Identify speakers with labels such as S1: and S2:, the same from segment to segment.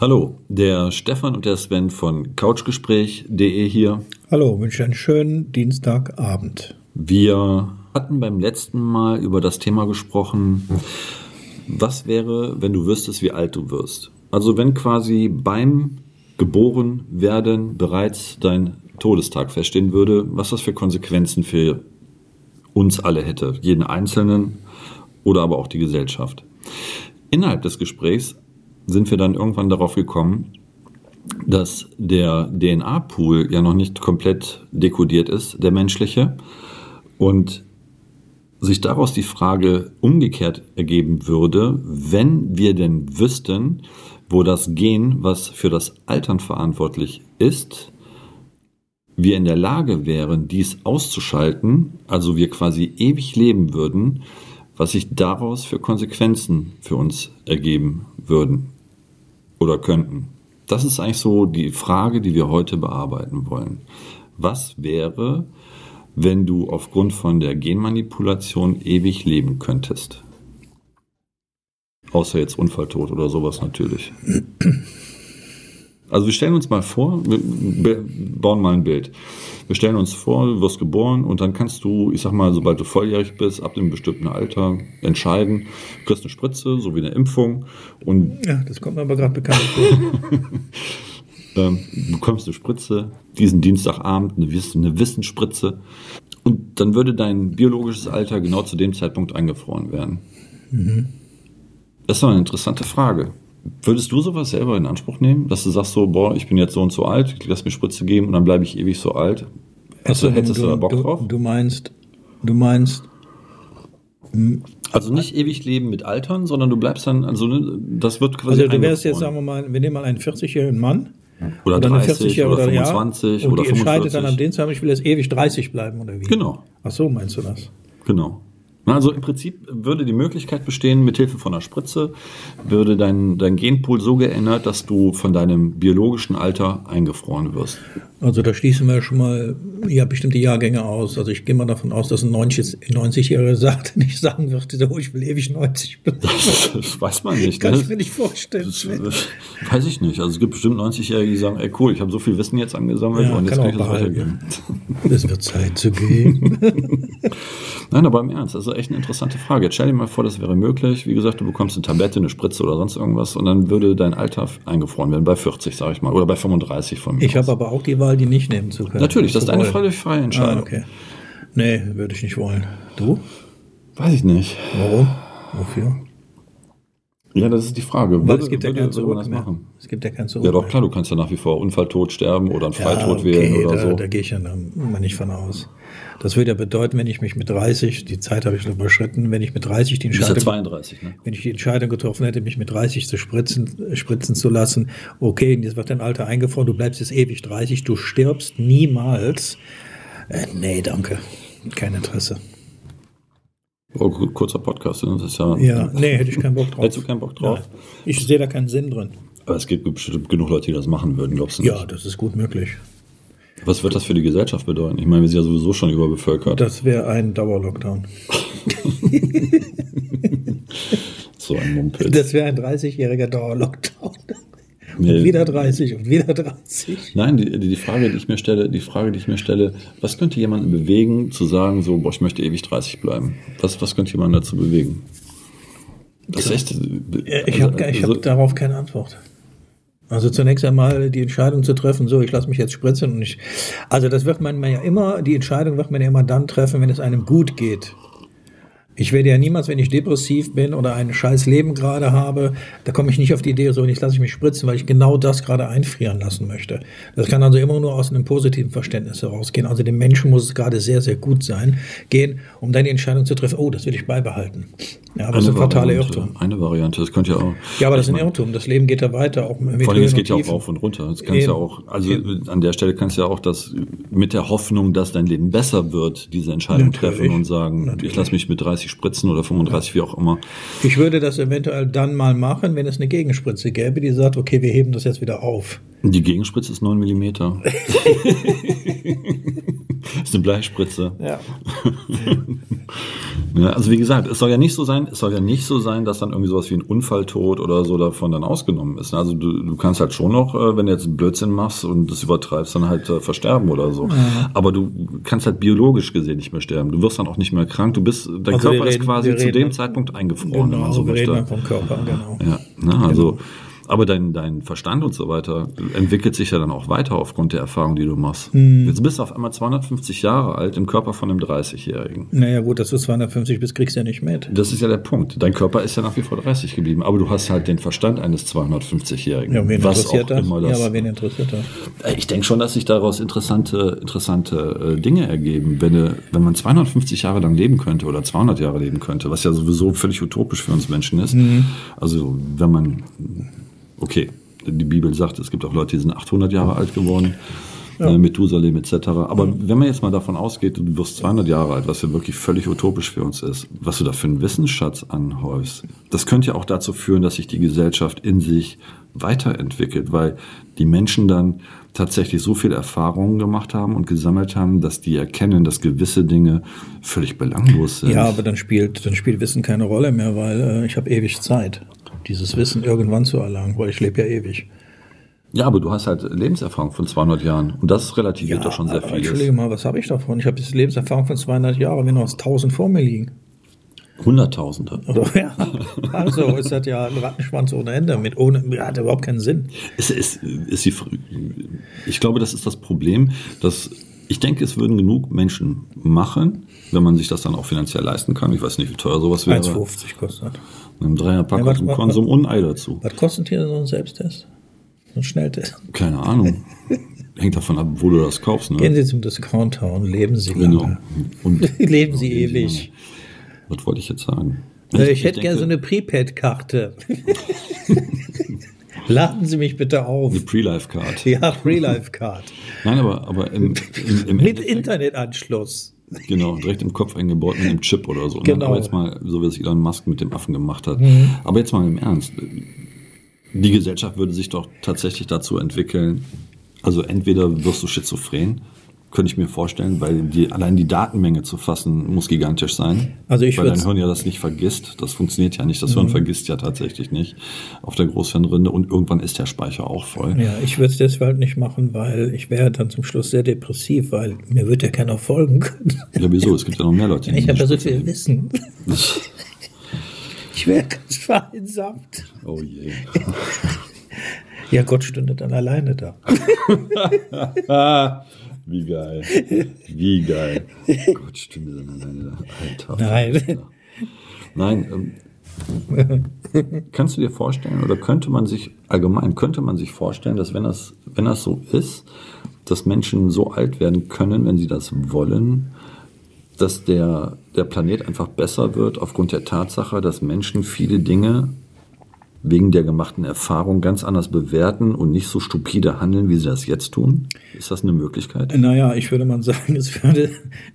S1: Hallo, der Stefan und der Sven von Couchgespräch.de hier.
S2: Hallo, wünsche einen schönen Dienstagabend.
S1: Wir hatten beim letzten Mal über das Thema gesprochen, was wäre, wenn du wüsstest, wie alt du wirst. Also wenn quasi beim geboren werden bereits dein Todestag feststehen würde, was das für Konsequenzen für uns alle hätte, jeden Einzelnen oder aber auch die Gesellschaft. Innerhalb des Gesprächs sind wir dann irgendwann darauf gekommen, dass der DNA-Pool ja noch nicht komplett dekodiert ist, der menschliche, und sich daraus die Frage umgekehrt ergeben würde, wenn wir denn wüssten, wo das Gen, was für das Altern verantwortlich ist, wir in der Lage wären, dies auszuschalten, also wir quasi ewig leben würden, was sich daraus für Konsequenzen für uns ergeben würden oder könnten. Das ist eigentlich so die Frage, die wir heute bearbeiten wollen. Was wäre, wenn du aufgrund von der Genmanipulation ewig leben könntest? Außer jetzt Unfalltod oder sowas natürlich. Also wir stellen uns mal vor, wir bauen mal ein Bild. Wir stellen uns vor, du wirst geboren und dann kannst du, ich sag mal, sobald du volljährig bist, ab einem bestimmten Alter entscheiden, du kriegst eine Spritze, so wie eine Impfung. Und
S2: ja, das kommt mir aber gerade bekannt vor.
S1: ähm, du bekommst eine Spritze, diesen Dienstagabend, eine, eine Wissensspritze. Und dann würde dein biologisches Alter genau zu dem Zeitpunkt eingefroren werden. Mhm. Das ist doch eine interessante Frage. Würdest du sowas selber in Anspruch nehmen, dass du sagst so, boah, ich bin jetzt so und so alt, lass mir Spritze geben und dann bleibe ich ewig so alt?
S2: Hast du, hättest du, du da Bock drauf? Du meinst, du meinst.
S1: Also nicht ewig leben mit Altern, sondern du bleibst dann, also ne, das wird quasi.
S2: Also du wärst jetzt, sagen wir mal, wir nehmen mal einen 40-jährigen Mann.
S1: Oder, oder 30 oder, oder 25
S2: ja, und
S1: oder
S2: die 45. entscheidet dann am Dienstag, ich will jetzt ewig 30 bleiben oder wie?
S1: Genau.
S2: Ach so, meinst du das?
S1: Genau. Also im Prinzip würde die Möglichkeit bestehen, mit Hilfe von einer Spritze würde dein, dein Genpool so geändert, dass du von deinem biologischen Alter eingefroren wirst.
S2: Also da schließen wir schon mal ja, bestimmte Jahrgänge aus. Also ich gehe mal davon aus, dass ein 90-Jähriger sagt, nicht sagen wird, oh, ich will ewig 90
S1: bleiben. Das, das weiß man nicht.
S2: Kann ne? ich mir nicht vorstellen.
S1: Das, das, weiß ich nicht. Also es gibt bestimmt 90-Jährige, die sagen, ey cool, ich habe so viel Wissen jetzt angesammelt ja, und jetzt kann, ich das weitergeben.
S2: Es wird Zeit zu gehen.
S1: Nein, aber im Ernst, das ist echt eine interessante Frage. Jetzt stell dir mal vor, das wäre möglich. Wie gesagt, du bekommst eine Tablette, eine Spritze oder sonst irgendwas und dann würde dein Alter eingefroren werden, bei 40, sage ich mal, oder bei 35 von mir.
S2: Ich habe aber auch die Wahl, die nicht nehmen zu können.
S1: Natürlich, das ist eine völlig freie Entscheidung. Ah,
S2: okay. Nee, würde ich nicht wollen. Du?
S1: Weiß ich nicht.
S2: Warum? Wofür?
S1: Ja, das ist die Frage.
S2: Würde, es gibt ja kein Zurück das machen? Es gibt ja kein Zurück
S1: Ja, doch, klar, du kannst ja nach wie vor Unfalltod sterben oder einen Freitod ja, okay, wählen oder
S2: da,
S1: so.
S2: Da gehe ich ja mal nicht von aus. Das würde ja bedeuten, wenn ich mich mit 30, die Zeit habe ich noch überschritten, wenn ich mit 30 die Entscheidung,
S1: ja 32, ne?
S2: wenn ich die Entscheidung getroffen hätte, mich mit 30 zu spritzen, spritzen zu lassen, okay, jetzt wird dein Alter eingefroren, du bleibst jetzt ewig 30, du stirbst niemals. Äh, nee, danke. Kein Interesse.
S1: Oh, kurzer Podcast, das ist ja.
S2: Ja, nee, hätte ich keinen Bock drauf.
S1: Hättest du keinen Bock drauf? Ja,
S2: ich sehe da keinen Sinn drin.
S1: Aber es gibt bestimmt genug Leute, die das machen würden, glaubst du
S2: nicht? Ja, das ist gut möglich.
S1: Was wird das für die Gesellschaft bedeuten? Ich meine, wir sind ja sowieso schon überbevölkert.
S2: Das wäre ein Dauerlockdown.
S1: so ein Mumpel.
S2: Das wäre ein 30-jähriger Dauerlockdown. Nee. Und wieder 30 und wieder 30.
S1: Nein, die, die, Frage, die ich mir stelle, die Frage, die ich mir stelle, was könnte jemanden bewegen, zu sagen, so, boah, ich möchte ewig 30 bleiben? Was, was könnte jemanden dazu bewegen?
S2: Das ist echt. Ich habe also, hab darauf keine Antwort. Also zunächst einmal die Entscheidung zu treffen, so ich lasse mich jetzt spritzen und ich. Also das wird man ja immer, die Entscheidung wird man ja immer dann treffen, wenn es einem gut geht. Ich werde ja niemals, wenn ich depressiv bin oder ein scheiß Leben gerade habe, da komme ich nicht auf die Idee, so jetzt lasse ich mich spritzen, weil ich genau das gerade einfrieren lassen möchte. Das kann also immer nur aus einem positiven Verständnis herausgehen. Also dem Menschen muss es gerade sehr, sehr gut sein, gehen, um dann die Entscheidung zu treffen, oh, das will ich beibehalten. Ja, aber eine das ist ein fataler Irrtum.
S1: Eine Variante, das könnte ja auch.
S2: Ja, aber das ist ein Irrtum. Das Leben geht ja weiter. Auch
S1: mit vor allem, es geht ja auch rauf und runter. Das kannst ja auch, also an der Stelle kannst du ja auch das mit der Hoffnung, dass dein Leben besser wird, diese Entscheidung Natürlich. treffen und sagen, Natürlich. ich lasse mich mit 30 spritzen oder 35, wie auch immer.
S2: Ich würde das eventuell dann mal machen, wenn es eine Gegenspritze gäbe, die sagt, okay, wir heben das jetzt wieder auf.
S1: Die Gegenspritze ist 9 mm. ist eine Bleispritze. Ja. ja. Also wie gesagt, es soll ja nicht so sein, es soll ja nicht so sein, dass dann irgendwie sowas wie ein Unfalltod oder so davon dann ausgenommen ist. Also du, du kannst halt schon noch, äh, wenn du jetzt einen Blödsinn machst und das übertreibst, dann halt äh, versterben oder so. Ja. Aber du kannst halt biologisch gesehen nicht mehr sterben. Du wirst dann auch nicht mehr krank. Du bist, dein also Körper reden, ist quasi zu dem Zeitpunkt eingefroren, genau, wenn man so
S2: wir
S1: möchte.
S2: Reden vom Körper, genau.
S1: Ja, ne, also genau. Aber dein, dein Verstand und so weiter entwickelt sich ja dann auch weiter aufgrund der Erfahrung, die du machst. Mhm. Jetzt bist du auf einmal 250 Jahre alt im Körper von einem 30-Jährigen.
S2: Naja, gut, dass du 250 bist, kriegst du ja nicht mit.
S1: Das ist ja der Punkt. Dein Körper ist ja nach wie vor 30 geblieben, aber du hast halt den Verstand eines 250-Jährigen.
S2: Ja, wen was interessiert das? Immer das? Ja, aber wen interessiert das?
S1: Ich denke schon, dass sich daraus interessante, interessante äh, Dinge ergeben. Wenn, äh, wenn man 250 Jahre lang leben könnte oder 200 Jahre leben könnte, was ja sowieso völlig utopisch für uns Menschen ist. Mhm. Also, wenn man okay, die Bibel sagt, es gibt auch Leute, die sind 800 Jahre alt geworden, ja. äh, Methusalem etc. Aber mhm. wenn man jetzt mal davon ausgeht, du wirst 200 Jahre alt, was ja wirklich völlig utopisch für uns ist, was du da für einen Wissensschatz anhäufst, das könnte ja auch dazu führen, dass sich die Gesellschaft in sich weiterentwickelt, weil die Menschen dann tatsächlich so viel Erfahrungen gemacht haben und gesammelt haben, dass die erkennen, dass gewisse Dinge völlig belanglos sind.
S2: Ja, aber dann spielt, dann spielt Wissen keine Rolle mehr, weil äh, ich habe ewig Zeit dieses Wissen irgendwann zu erlangen, weil ich lebe ja ewig.
S1: Ja, aber du hast halt Lebenserfahrung von 200 Jahren und das relativiert ja, doch schon sehr viel.
S2: Entschuldige mal, was habe ich davon? Ich habe jetzt Lebenserfahrung von 200 Jahren, wenn noch 1000 vor mir liegen.
S1: Hunderttausende.
S2: Ja, also ist das ja ein Rattenschwanz ohne Ende. Mit ohne, hat überhaupt keinen Sinn.
S1: Es ist, ist die, ich glaube, das ist das Problem, dass ich denke, es würden genug Menschen machen, wenn man sich das dann auch finanziell leisten kann. Ich weiß nicht, wie teuer sowas wäre.
S2: 1,50 kostet.
S1: Mit einem Dreierpack ja, aus dem Konsum und ein Ei dazu.
S2: Was kostet hier so ein Selbsttest? So ein Schnelltest?
S1: Keine Ahnung. Hängt davon ab, wo du das kaufst. Ne?
S2: Gehen Sie zum Discounter und leben Sie genau. lange. Und leben Sie ewig.
S1: Was wollte ich jetzt sagen?
S2: Ich, ich, ich hätte gerne so eine Prepaid-Karte. Laden Sie mich bitte auf.
S1: Eine Pre-Life-Card.
S2: Ja, Pre-Life-Card.
S1: Nein, aber, aber im,
S2: im, im mit Internetanschluss.
S1: Genau, direkt im Kopf eingebaut mit einem Chip oder so. Ne? Genau. Aber jetzt mal, so wie es Elon Musk mit dem Affen gemacht hat. Mhm. Aber jetzt mal im Ernst. Die Gesellschaft würde sich doch tatsächlich dazu entwickeln, also entweder wirst du schizophren könnte ich mir vorstellen, weil die, allein die Datenmenge zu fassen muss gigantisch sein.
S2: Also ich
S1: weil dein Hirn ja das nicht vergisst. Das funktioniert ja nicht. Das Hirn mhm. vergisst ja tatsächlich nicht auf der Großhirnrinde und irgendwann ist der Speicher auch voll.
S2: Ja, ich würde es deshalb nicht machen, weil ich wäre dann zum Schluss sehr depressiv, weil mir wird ja keiner folgen können.
S1: Ja, wieso? Es gibt ja noch mehr Leute.
S2: Die ich habe ja so viel Wissen. ich wäre ganz vereinsamt.
S1: Oh je.
S2: ja, Gott stünde dann alleine da.
S1: Wie geil. Wie geil. Gott, stimmt dann alleine. Alter.
S2: Nein.
S1: Nein. Ähm, kannst du dir vorstellen, oder könnte man sich, allgemein, könnte man sich vorstellen, dass wenn das, wenn das so ist, dass Menschen so alt werden können, wenn sie das wollen, dass der, der Planet einfach besser wird aufgrund der Tatsache, dass Menschen viele Dinge wegen der gemachten Erfahrung ganz anders bewerten und nicht so stupide handeln, wie sie das jetzt tun? Ist das eine Möglichkeit?
S2: Naja, ich würde mal sagen, es würde,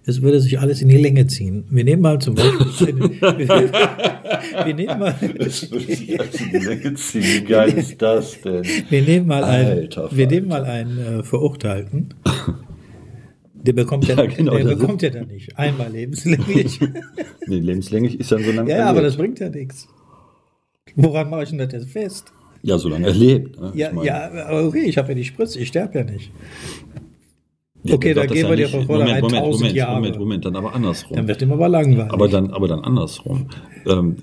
S2: es würde sich alles in die Länge ziehen. Wir nehmen mal zum Beispiel. wir, wir nehmen mal. Es würde sich alles in die Länge ziehen. Wie geil ist das denn? Wir nehmen mal einen, wir nehmen mal einen äh, Verurteilten. Der bekommt ja, ja, genau, der bekommt ja dann nicht. Einmal lebenslänglich.
S1: nee, lebenslänglich ist ja so lange.
S2: Ja, erlebt. aber das bringt ja nichts. Woran mache ich denn das jetzt fest?
S1: Ja, solange er lebt.
S2: Ne? Ja, ja, okay, ich habe ja die Spritze, ich sterbe ja nicht. Ja, okay, dann gehen wir dir von vornherein Moment, Moment, Moment, Jahre.
S1: Moment, Moment, dann aber andersrum.
S2: Dann wird ihm aber langweilig.
S1: Aber dann, aber dann andersrum. Ähm,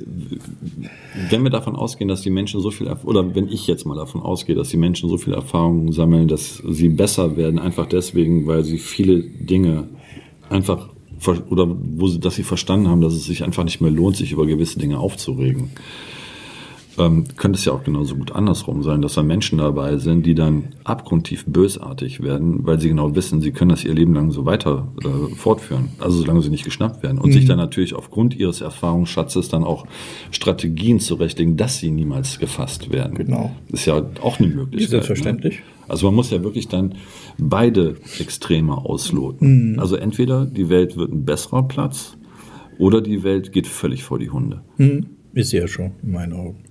S1: wenn wir davon ausgehen, dass die Menschen so viel, oder wenn ich jetzt mal davon ausgehe, dass die Menschen so viel Erfahrung sammeln, dass sie besser werden, einfach deswegen, weil sie viele Dinge einfach, oder wo sie, dass sie verstanden haben, dass es sich einfach nicht mehr lohnt, sich über gewisse Dinge aufzuregen ähm, könnte es ja auch genauso gut andersrum sein, dass da Menschen dabei sind, die dann abgrundtief bösartig werden, weil sie genau wissen, sie können das ihr Leben lang so weiter äh, fortführen, also solange sie nicht geschnappt werden und mhm. sich dann natürlich aufgrund ihres Erfahrungsschatzes dann auch Strategien zurechtlegen, dass sie niemals gefasst werden.
S2: Genau.
S1: Ist ja auch eine Möglichkeit.
S2: Selbstverständlich.
S1: Ne? Also man muss ja wirklich dann beide Extreme ausloten. Mhm. Also entweder die Welt wird ein besserer Platz oder die Welt geht völlig vor die Hunde.
S2: Mhm. Ist ja schon, in meinen Augen.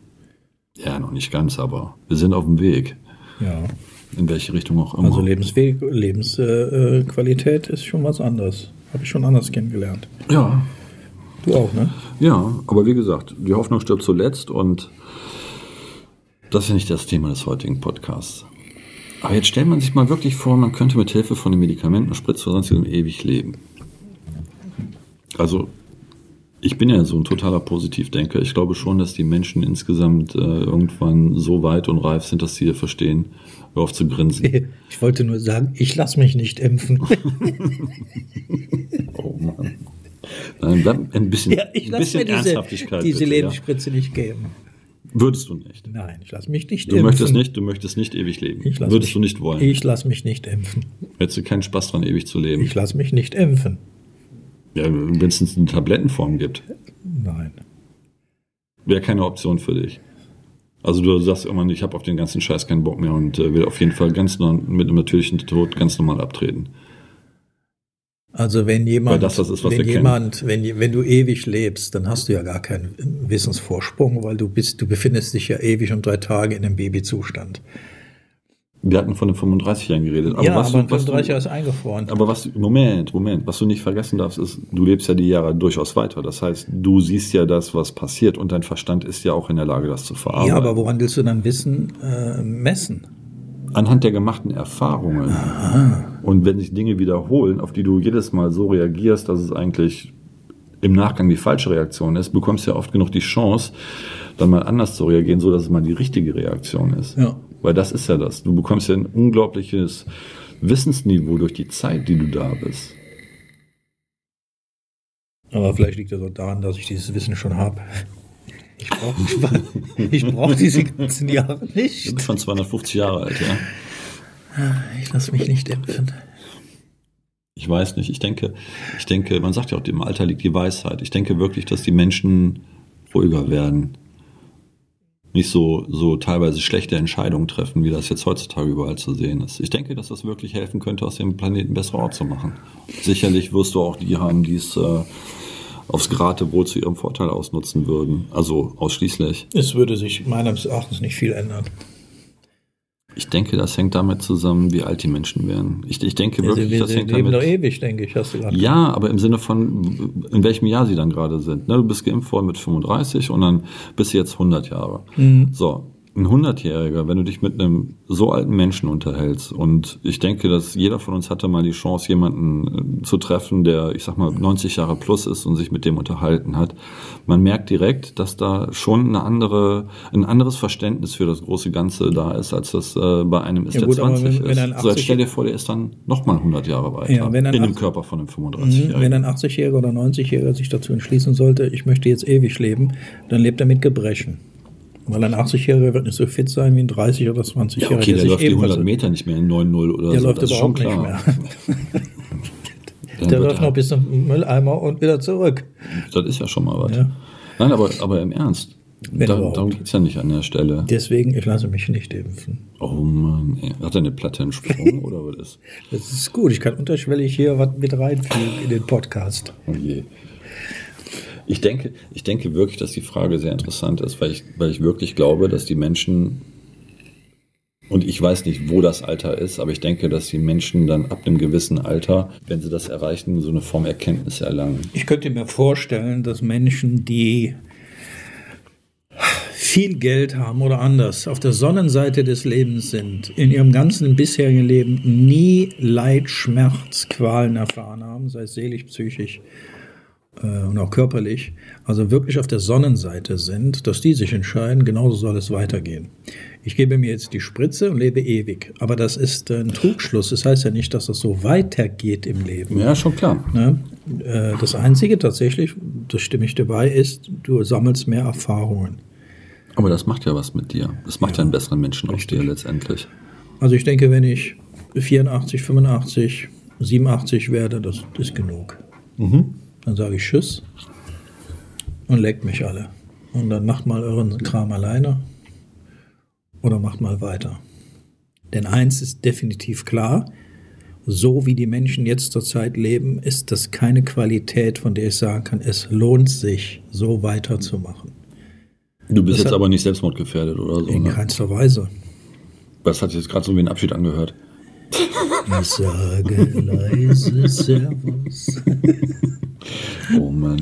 S1: Ja, noch nicht ganz, aber wir sind auf dem Weg.
S2: Ja.
S1: in welche Richtung auch immer.
S2: Also Lebensqualität äh, ist schon was anderes. Habe ich schon anders kennengelernt.
S1: Ja.
S2: Du auch, ne?
S1: Ja, aber wie gesagt, die Hoffnung stirbt zuletzt und das ist ja nicht das Thema des heutigen Podcasts. Aber jetzt stellt man sich mal wirklich vor, man könnte mit Hilfe von den Medikamenten, Spritze oder sonstigem ewig leben. Also, ich bin ja so ein totaler Positivdenker. Ich glaube schon, dass die Menschen insgesamt äh, irgendwann so weit und reif sind, dass sie verstehen, hör auf zu grinsen.
S2: Ich wollte nur sagen, ich lasse mich nicht impfen.
S1: oh Mann. Nein, ein bisschen,
S2: ja, ich
S1: ein bisschen
S2: mir diese,
S1: Ernsthaftigkeit.
S2: Diese bitte, Lebensspritze ja. nicht geben.
S1: Würdest du nicht?
S2: Nein, ich lasse mich nicht
S1: du impfen. Möchtest nicht, du möchtest nicht ewig leben. Würdest
S2: mich,
S1: du nicht wollen?
S2: Ich lasse mich nicht impfen.
S1: Hättest du keinen Spaß dran, ewig zu leben?
S2: Ich lasse mich nicht impfen.
S1: Ja, wenn es eine Tablettenform gibt.
S2: Nein.
S1: Wäre keine Option für dich. Also du sagst immer, ich habe auf den ganzen Scheiß keinen Bock mehr und äh, will auf jeden Fall ganz mit einem natürlichen Tod ganz normal abtreten.
S2: Also wenn jemand,
S1: das, das ist,
S2: wenn jemand, wenn, wenn du ewig lebst, dann hast du ja gar keinen Wissensvorsprung, weil du bist, du befindest dich ja ewig und drei Tage in einem Babyzustand.
S1: Wir hatten von den 35 Jahren geredet.
S2: Aber ja, was aber du, 35 Jahre ist eingefroren.
S1: Aber was, Moment, Moment, was du nicht vergessen darfst, ist, du lebst ja die Jahre durchaus weiter. Das heißt, du siehst ja das, was passiert und dein Verstand ist ja auch in der Lage, das zu verarbeiten.
S2: Ja, aber woran willst du dann Wissen äh, messen?
S1: anhand der gemachten Erfahrungen. Aha. Und wenn sich Dinge wiederholen, auf die du jedes Mal so reagierst, dass es eigentlich im Nachgang die falsche Reaktion ist, bekommst du ja oft genug die Chance, dann mal anders zu reagieren, so dass es mal die richtige Reaktion ist.
S2: Ja.
S1: Weil das ist ja das. Du bekommst ja ein unglaubliches Wissensniveau durch die Zeit, die du da bist.
S2: Aber vielleicht liegt das auch daran, dass ich dieses Wissen schon habe. Ich brauche ich brauch diese ganzen Jahre nicht.
S1: Du bist schon 250 Jahre alt, ja.
S2: Ich lasse mich nicht impfen.
S1: Ich weiß nicht. Ich denke, ich denke, man sagt ja auch, im Alter liegt die Weisheit. Ich denke wirklich, dass die Menschen ruhiger werden. Nicht so, so teilweise schlechte Entscheidungen treffen, wie das jetzt heutzutage überall zu sehen ist. Ich denke, dass das wirklich helfen könnte, aus dem Planeten bessere Ort zu machen. Sicherlich wirst du auch die haben, die es äh, aufs Geratewohl zu ihrem Vorteil ausnutzen würden. Also ausschließlich.
S2: Es würde sich meines Erachtens nicht viel ändern.
S1: Ich denke, das hängt damit zusammen, wie alt die Menschen werden. Ich, ich denke wirklich,
S2: also wir,
S1: das hängt
S2: leben
S1: damit.
S2: doch ewig, denke ich, hast du
S1: gerade. Ja, aber im Sinne von, in welchem Jahr sie dann gerade sind. Ne, du bist geimpft worden mit 35 und dann bist du jetzt 100 Jahre. Mhm. So, ein Hundertjähriger, wenn du dich mit einem so alten Menschen unterhältst und ich denke, dass jeder von uns hatte mal die Chance, jemanden äh, zu treffen, der, ich sag mal, 90 Jahre plus ist und sich mit dem unterhalten hat. Man merkt direkt, dass da schon eine andere, ein anderes Verständnis für das große Ganze da ist, als das äh, bei einem ist, ja, der 20 wenn, ist. Wenn so, jetzt stell dir vor, der ist dann nochmal 100 Jahre weiter
S2: ja, in
S1: dem Körper von einem 35-Jährigen.
S2: Mhm, wenn ein 80-Jähriger oder 90-Jähriger sich dazu entschließen sollte, ich möchte jetzt ewig leben, dann lebt er mit Gebrechen. Weil ein 80-Jähriger wird nicht so fit sein wie ein 30- oder 20-Jähriger. Ja,
S1: okay, der, der läuft die 100 Meter nicht mehr in 9-0 oder
S2: der
S1: so.
S2: Läuft das überhaupt nicht mehr. der läuft noch bis zum Mülleimer und wieder zurück.
S1: Das ist ja schon mal was. Ja. Nein, aber, aber im Ernst. Da, darum geht es ja nicht an der Stelle.
S2: Deswegen, ich lasse mich nicht impfen.
S1: Oh Mann, ey. hat er eine Platte entsprungen oder was ist?
S2: Das ist gut, ich kann unterschwellig hier was mit reinfügen in den Podcast.
S1: Oh je. Ich denke, ich denke wirklich, dass die Frage sehr interessant ist, weil ich, weil ich wirklich glaube, dass die Menschen, und ich weiß nicht, wo das Alter ist, aber ich denke, dass die Menschen dann ab einem gewissen Alter, wenn sie das erreichen, so eine Form Erkenntnis erlangen.
S2: Ich könnte mir vorstellen, dass Menschen, die viel Geld haben oder anders auf der Sonnenseite des Lebens sind, in ihrem ganzen bisherigen Leben nie Leid, Schmerz, Qualen erfahren haben, sei es seelisch, psychisch, und auch körperlich, also wirklich auf der Sonnenseite sind, dass die sich entscheiden, genauso soll es weitergehen. Ich gebe mir jetzt die Spritze und lebe ewig. Aber das ist ein Trugschluss. Das heißt ja nicht, dass das so weitergeht im Leben.
S1: Ja, schon klar.
S2: Ne? Äh, das Einzige tatsächlich, das stimme ich dabei, ist, du sammelst mehr Erfahrungen.
S1: Aber das macht ja was mit dir. Das macht ja, ja einen besseren Menschen aus dir letztendlich.
S2: Also ich denke, wenn ich 84, 85, 87 werde, das ist genug. Mhm. Dann sage ich Tschüss und leckt mich alle. Und dann macht mal euren Kram alleine oder macht mal weiter. Denn eins ist definitiv klar, so wie die Menschen jetzt zurzeit leben, ist das keine Qualität, von der ich sagen kann, es lohnt sich, so weiterzumachen.
S1: Du bist das jetzt aber nicht selbstmordgefährdet oder so.
S2: In
S1: ne?
S2: keinster Weise.
S1: Das hat sich jetzt gerade so wie ein Abschied angehört.
S2: Ich sage leise Servus.
S1: Oh Mann.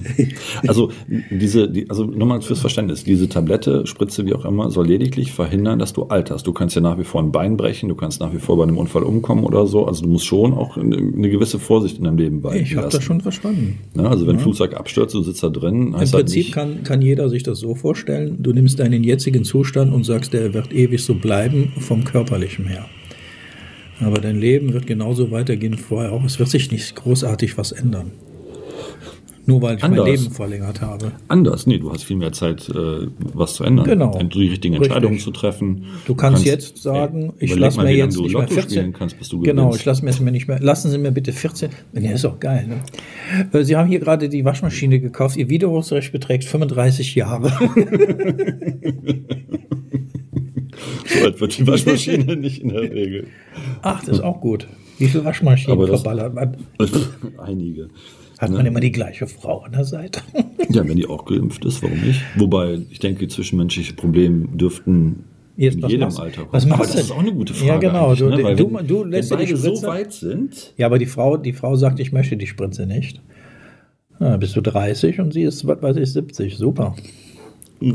S1: Also diese, die, also nochmal fürs Verständnis, diese Tablette, Spritze, wie auch immer, soll lediglich verhindern, dass du alterst. Du kannst ja nach wie vor ein Bein brechen, du kannst nach wie vor bei einem Unfall umkommen oder so. Also du musst schon auch eine, gewisse Vorsicht in deinem Leben
S2: walten Ich habe das schon verstanden.
S1: Ja, also wenn ja. ein Flugzeug abstürzt, du sitzt da drin.
S2: Im halt Prinzip kann, kann jeder sich das so vorstellen, du nimmst deinen jetzigen Zustand und sagst, der wird ewig so bleiben vom körperlichen her. Aber dein Leben wird genauso weitergehen wie vorher auch. Es wird sich nicht großartig was ändern. Nur weil ich Anders. mein Leben verlängert habe.
S1: Anders, nee, du hast viel mehr Zeit, äh, was zu ändern.
S2: Genau.
S1: Die richtigen Entscheidungen Richtig. zu treffen.
S2: Du kannst, kannst jetzt sagen, ey, ich lasse mir jetzt nicht mehr 14.
S1: Kannst, bis
S2: du genau, ich lasse mir jetzt nicht mehr. Lassen Sie mir bitte 14. Ja, ist auch geil. Ne? Äh, Sie haben hier gerade die Waschmaschine gekauft. Ihr Widerrufsrecht beträgt 35 Jahre.
S1: so alt wird die Waschmaschine nicht in der Regel.
S2: Ach, das ist auch gut. Wie viele Waschmaschinen verballert man?
S1: Einige.
S2: Hat man ne? immer die gleiche Frau an der Seite.
S1: ja, wenn die auch geimpft ist, warum nicht? Wobei, ich denke, zwischenmenschliche Probleme dürften Jetzt, in jedem machst, Alter kommen.
S2: Was machst
S1: aber das ist auch eine gute Frage.
S2: Ja, genau. Du,
S1: ne?
S2: du, wenn, du lässt
S1: wenn beide so weit sind.
S2: Ja, aber die Frau, die Frau sagt, ich möchte die Spritze nicht. Ja, bist du 30 und sie ist, was weiß ich, 70. Super.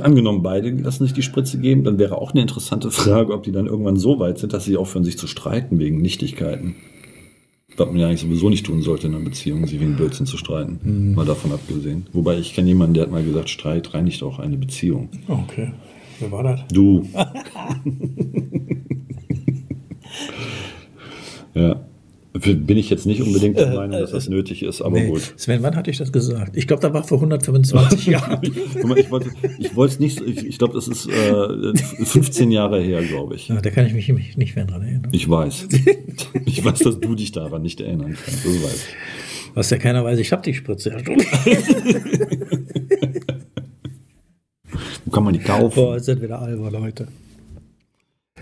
S1: Angenommen, beide lassen sich die Spritze geben, dann wäre auch eine interessante Frage, ob die dann irgendwann so weit sind, dass sie aufhören, sich zu streiten wegen Nichtigkeiten. Was man ja eigentlich sowieso nicht tun sollte in einer Beziehung, sich wegen Blödsinn zu streiten. Mhm. Mal davon abgesehen. Wobei ich kenne jemanden, der hat mal gesagt, Streit reinigt auch eine Beziehung.
S2: Okay. Wer war das?
S1: Du. ja. Bin ich jetzt nicht unbedingt der äh, Meinung, dass das äh, nötig ist, aber nee. gut.
S2: Sven, wann hatte ich das gesagt? Ich glaube, da war vor 125 Jahren.
S1: ich wollte es nicht, ich, ich glaube, das ist äh, 15 Jahre her, glaube ich.
S2: Ja, da kann ich mich, mich nicht mehr dran erinnern.
S1: Ich weiß. ich weiß, dass du dich daran nicht erinnern kannst. Das weiß ich.
S2: Was ja keiner weiß, ich habe die Spritze ja schon.
S1: Wo kann man die kaufen?
S2: Boah, jetzt sind wieder albern, Leute.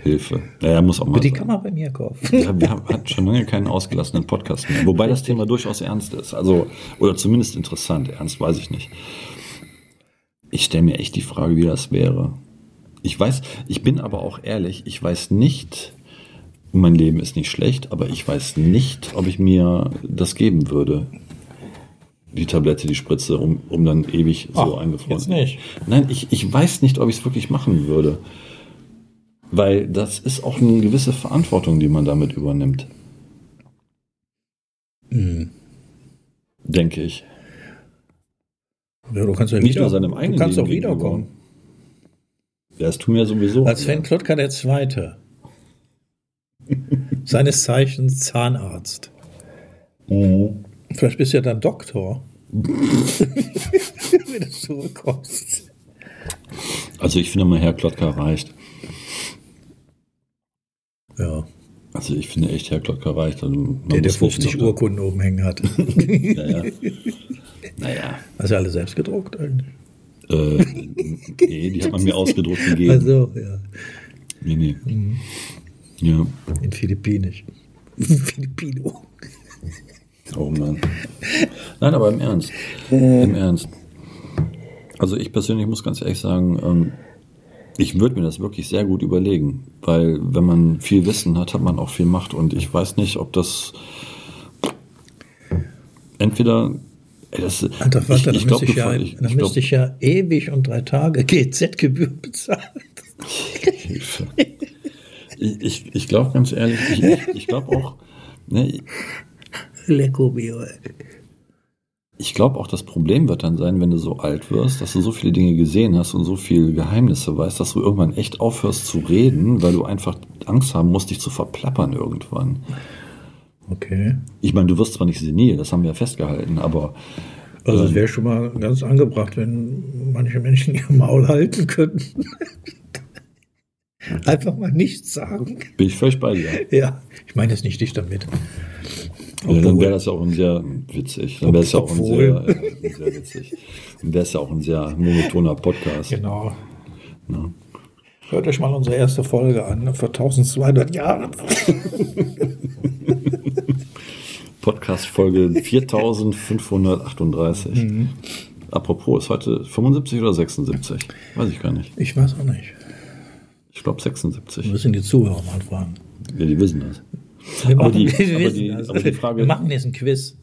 S1: Hilfe. Naja, muss auch mal.
S2: Die sein. kann man bei mir kaufen.
S1: Ja, wir haben hat schon lange keinen ausgelassenen Podcast mehr. Wobei das Thema durchaus ernst ist. Also, oder zumindest interessant. Ernst weiß ich nicht. Ich stelle mir echt die Frage, wie das wäre. Ich weiß, ich bin aber auch ehrlich, ich weiß nicht, mein Leben ist nicht schlecht, aber ich weiß nicht, ob ich mir das geben würde. Die Tablette, die Spritze, um, um dann ewig so
S2: Ach, eingefroren. Jetzt nicht.
S1: Nein, ich, ich weiß nicht, ob ich es wirklich machen würde. Weil das ist auch eine gewisse Verantwortung, die man damit übernimmt.
S2: Mhm.
S1: Denke ich.
S2: Ja, du kannst ja
S1: Nicht
S2: wieder,
S1: nur seinem eigenen
S2: du kannst auch wiederkommen.
S1: Ja, das tun wir sowieso.
S2: Als Sven Klotka der Zweite. Seines Zeichens Zahnarzt.
S1: Mhm.
S2: Vielleicht bist du ja dann Doktor. Wenn du zurückkommst.
S1: Also ich finde mal, Herr Klotka reicht.
S2: Ja.
S1: Also ich finde echt, Herr Klocker reicht. Also
S2: der, der 50 Urkunden oben hängen hat.
S1: naja. naja.
S2: Hast du alle selbst gedruckt eigentlich?
S1: Äh, nee, die hat man mir ausgedruckt gegeben.
S2: Also, ja.
S1: Nee, nee. Mhm. Ja.
S2: In Philippinisch. Filipino.
S1: Oh Mann. Nein, aber im Ernst. Im Ernst. Also ich persönlich muss ganz ehrlich sagen, ähm, ich würde mir das wirklich sehr gut überlegen, weil wenn man viel Wissen hat, hat man auch viel Macht und ich weiß nicht, ob das entweder
S2: Ey, das, Alter, warte, ich, ich dann, glaub, müsste, ich ja, ich, dann müsste ich ja ewig und drei Tage GZ-Gebühr bezahlen.
S1: Hilfe. ich ich, glaube ganz ehrlich, ich, ich, glaube auch. Ne,
S2: ey
S1: ich glaube auch, das Problem wird dann sein, wenn du so alt wirst, dass du so viele Dinge gesehen hast und so viele Geheimnisse weißt, dass du irgendwann echt aufhörst zu reden, weil du einfach Angst haben musst, dich zu verplappern irgendwann.
S2: Okay.
S1: Ich meine, du wirst zwar nicht senil, das haben wir ja festgehalten, aber.
S2: Also, es ähm, wäre schon mal ganz angebracht, wenn manche Menschen ihr Maul halten könnten. Einfach mal nichts sagen.
S1: Bin ich völlig bei dir.
S2: Ja, ich meine jetzt nicht dich damit.
S1: Ja, dann wäre das ja auch ein sehr witzig. Dann wäre es ja auch ein sehr, äh, sehr witzig. Dann wäre es ja auch ein sehr monotoner Podcast.
S2: Genau. Ja. Hört euch mal unsere erste Folge an, ne, vor 1200 Jahren.
S1: Podcast Folge 4538. Mhm. Apropos, ist heute 75 oder 76? Weiß ich gar nicht.
S2: Ich weiß auch nicht.
S1: Ich glaube 76.
S2: Wir müssen die Zuhörer mal fragen.
S1: Ja, die wissen das.
S2: Wir
S1: Aber
S2: machen,
S1: die-
S2: wir
S1: aber die-
S2: das.
S1: aber die Frage-
S2: wir machen jetzt ein Quiz.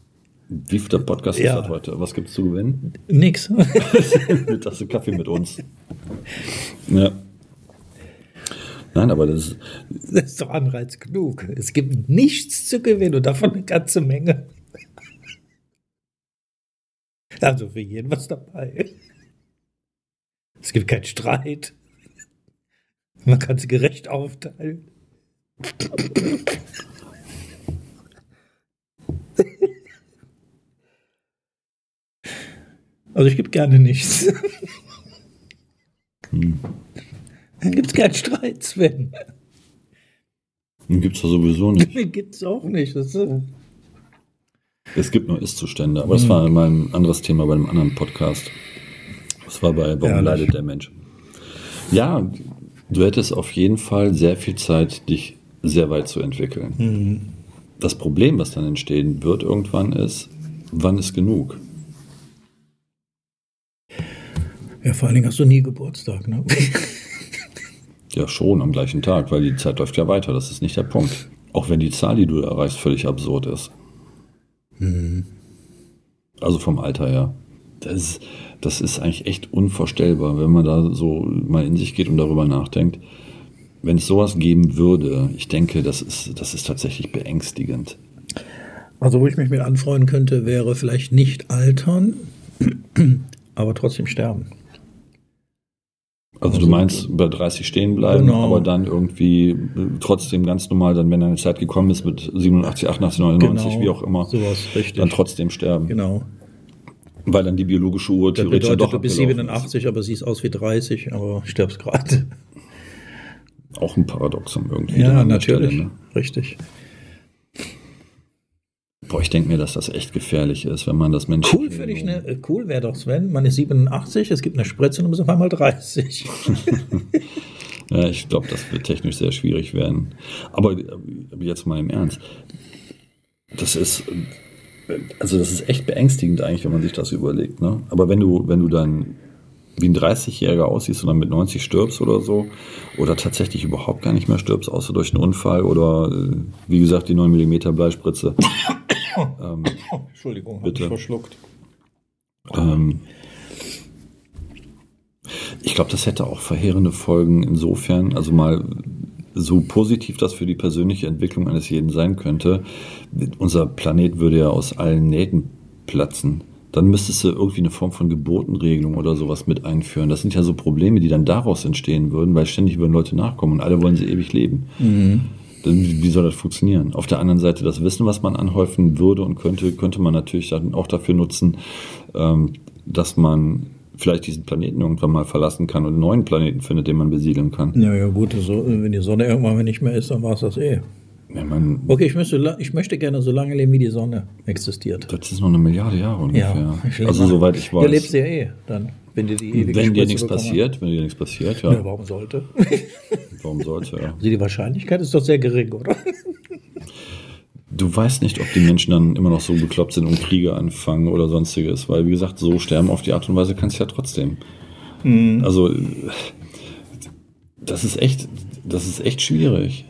S1: Wie viel der Podcast
S2: Ja.
S1: ist das heute? Was gibt's zu gewinnen?
S2: Nix.
S1: Eine Tasse Kaffee mit uns. Ja. Nein, aber das ist,
S2: Das ist doch Anreiz genug. Es gibt nichts zu gewinnen und davon eine ganze Menge. Also für jeden was dabei. Es gibt keinen Streit. Man kann es gerecht aufteilen. Also ich gebe gerne nichts. Dann gibt es keinen Streit, Sven.
S1: gibt's ja sowieso nicht.
S2: Gibt es auch nicht. Das ist,
S1: Es gibt nur Ist-Zustände, aber das war mal ein anderes Thema bei einem anderen Podcast. Das war bei Warum
S2: Ehrlich?
S1: leidet der Mensch? Ja, du hättest auf jeden Fall sehr viel Zeit, dich sehr weit zu entwickeln. Das Problem, was dann entstehen wird irgendwann ist, wann ist genug?
S2: ja, vor allen Dingen hast du nie Geburtstag, ne?
S1: Ja, schon am gleichen Tag, weil die Zeit läuft ja weiter. Das ist nicht der Punkt. Auch wenn die Zahl, die du erreichst, völlig absurd ist. Also vom Alter her. Das ist, das ist eigentlich echt unvorstellbar, wenn man da so mal in sich geht und darüber nachdenkt. Wenn es sowas geben würde, ich denke, das ist, das ist tatsächlich beängstigend.
S2: Also, wo ich mich mit anfreuen könnte, wäre vielleicht nicht altern, aber trotzdem sterben.
S1: Also du meinst bei 30 stehen bleiben,
S2: Genau.
S1: aber dann irgendwie äh, trotzdem ganz normal, dann wenn deine Zeit gekommen ist mit 87, 88, 99,
S2: Genau,
S1: wie auch immer,
S2: sowas,
S1: dann trotzdem sterben.
S2: Genau.
S1: Weil dann die biologische Uhr
S2: Das
S1: theoretisch
S2: bedeutet,
S1: doch
S2: du bist
S1: abgelaufen ist.
S2: 87, aber siehst aus wie 30, aber stirbst gerade.
S1: Auch ein Paradoxon irgendwie.
S2: Ja, natürlich.
S1: Stelle, ne?
S2: Richtig.
S1: Boah, ich denke mir, dass das echt gefährlich ist, wenn man das Menschen.
S2: Cool ich, ne? äh, Cool wäre doch, Sven. Man ist 87, es gibt eine Spritze und du bist auf einmal 30.
S1: Ja, ich glaube, das wird technisch sehr schwierig werden. Aber äh, jetzt mal im Ernst. Das ist. äh, Also, das ist echt beängstigend eigentlich, wenn man sich das überlegt. Ne? Aber wenn du, wenn du dann wie ein 30-Jähriger aussiehst und dann mit 90 stirbst oder so, oder tatsächlich überhaupt gar nicht mehr stirbst, außer durch einen Unfall oder, äh, wie gesagt, die 9 mm Bleispritze. ähm,
S2: Entschuldigung, hab
S1: Bitte.
S2: ich verschluckt.
S1: Ähm, ich glaube, das hätte auch verheerende Folgen insofern, also mal so positiv das für die persönliche Entwicklung eines jeden sein könnte. Unser Planet würde ja aus allen Nähten platzen. Dann müsstest du irgendwie eine Form von Geburtenregelung oder sowas mit einführen. Das sind ja so Probleme, die dann daraus entstehen würden, weil ständig würden Leute nachkommen und alle wollen sie ewig leben. Dann, wie soll das funktionieren? Auf der anderen Seite, das Wissen, was man anhäufen würde und könnte, könnte man natürlich dann auch dafür nutzen, ähm, dass man vielleicht diesen Planeten irgendwann mal verlassen kann und einen neuen Planeten findet, den man besiedeln kann.
S2: Ja, ja, gut, so, wenn die Sonne irgendwann mal nicht mehr ist, dann war es das eh.
S1: Ja, man,
S2: Okay, ich möchte, ich möchte gerne so lange leben, wie die Sonne existiert.
S1: das ist noch eine Milliarde Jahre ungefähr.
S2: lebe
S1: also soweit ich weiß.
S2: Du lebst ja eh, dann, wenn dir die ewige
S1: wenn dir nichts passiert, wenn dir nichts passiert, ja,
S2: Ja, warum sollte?
S1: warum sollte er?
S2: Also die Wahrscheinlichkeit ist doch sehr gering, oder?
S1: Du weißt nicht, ob die Menschen dann immer noch so bekloppt sind und Kriege anfangen oder sonstiges, weil wie gesagt, so sterben auf die Art und Weise kannst du ja trotzdem.
S2: Mhm.
S1: Also das ist echt, das ist echt schwierig.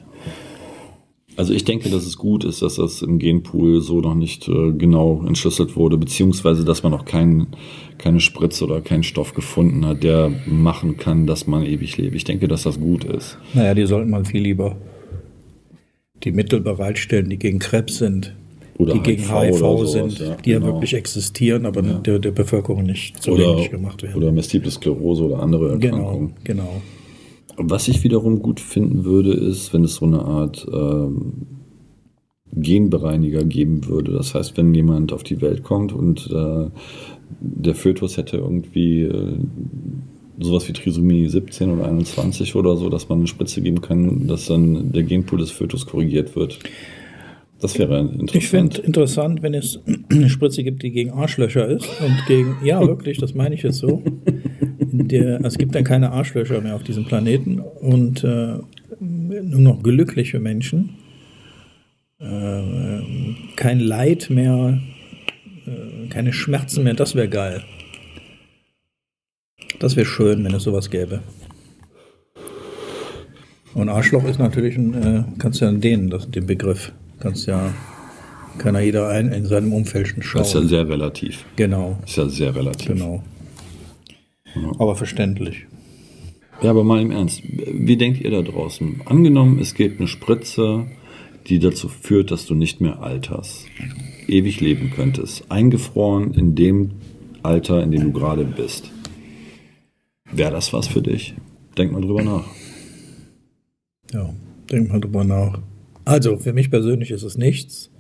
S1: Also ich denke, dass es gut ist, dass das im Genpool so noch nicht äh, genau entschlüsselt wurde, beziehungsweise dass man noch kein, keine Spritze oder keinen Stoff gefunden hat, der machen kann, dass man ewig lebt. Ich denke, dass das gut ist.
S2: Naja, die sollten mal viel lieber die Mittel bereitstellen, die gegen Krebs sind,
S1: Oder
S2: die gegen
S1: HIV
S2: HIV,
S1: sowas,
S2: sind,
S1: ja,
S2: die ja
S1: genau.
S2: wirklich existieren, aber der, der Bevölkerung nicht zugänglich gemacht werden.
S1: oder Multiple Sklerose oder andere
S2: genau,
S1: Erkrankungen.
S2: genau.
S1: Was ich wiederum gut finden würde, ist, wenn es so eine Art ähm, Genbereiniger geben würde. Das heißt, wenn jemand auf die Welt kommt und äh, der Fötus hätte irgendwie äh, sowas wie Trisomie 17 oder 21 oder so, dass man eine Spritze geben kann, dass dann der Genpool des Fötus korrigiert wird. Das wäre interessant.
S2: Ich finde interessant, wenn es eine Spritze gibt, die gegen Arschlöcher ist und gegen, ja wirklich, das meine ich jetzt so. Der, es gibt dann keine Arschlöcher mehr auf diesem Planeten und äh, nur noch glückliche Menschen. Äh, kein Leid mehr, äh, keine Schmerzen mehr, das wäre geil. Das wäre schön, wenn es sowas gäbe. Und Arschloch ist natürlich ein, äh, kannst ja den, das, den Begriff, kannst ja, kann ja jeder ein, in seinem Umfeld schauen.
S1: Das ist ja sehr relativ.
S2: Genau.
S1: Das ist ja sehr relativ.
S2: Genau. Aber verständlich.
S1: Ja, aber mal im Ernst, wie denkt ihr da draußen? Angenommen, es gibt eine Spritze, die dazu führt, dass du nicht mehr alterst, ewig leben könntest, eingefroren in dem Alter, in dem du gerade bist. Wäre das was für dich? Denk mal drüber nach.
S2: Ja, denk mal drüber nach. Also, für mich persönlich ist es nichts.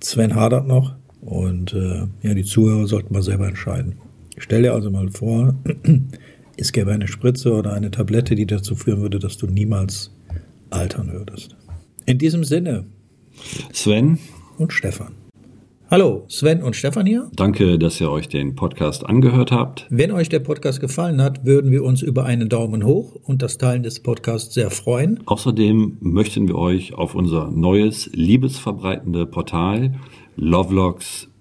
S2: Sven hadert noch und äh, ja, die Zuhörer sollten mal selber entscheiden. Stell dir also mal vor, es gäbe eine Spritze oder eine Tablette, die dazu führen würde, dass du niemals altern würdest. In diesem Sinne.
S1: Sven.
S2: Und Stefan. Hallo, Sven und Stefan hier.
S1: Danke, dass ihr euch den Podcast angehört habt.
S2: Wenn euch der Podcast gefallen hat, würden wir uns über einen Daumen hoch und das Teilen des Podcasts sehr freuen.
S1: Außerdem möchten wir euch auf unser neues liebesverbreitende Portal lovelogs.com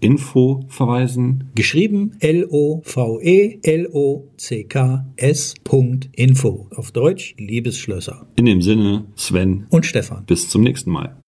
S1: Info verweisen.
S2: Geschrieben L-O-V-E-L-O-C-K-S.info. Auf Deutsch Liebesschlösser.
S1: In dem Sinne, Sven
S2: und Stefan.
S1: Bis zum nächsten Mal.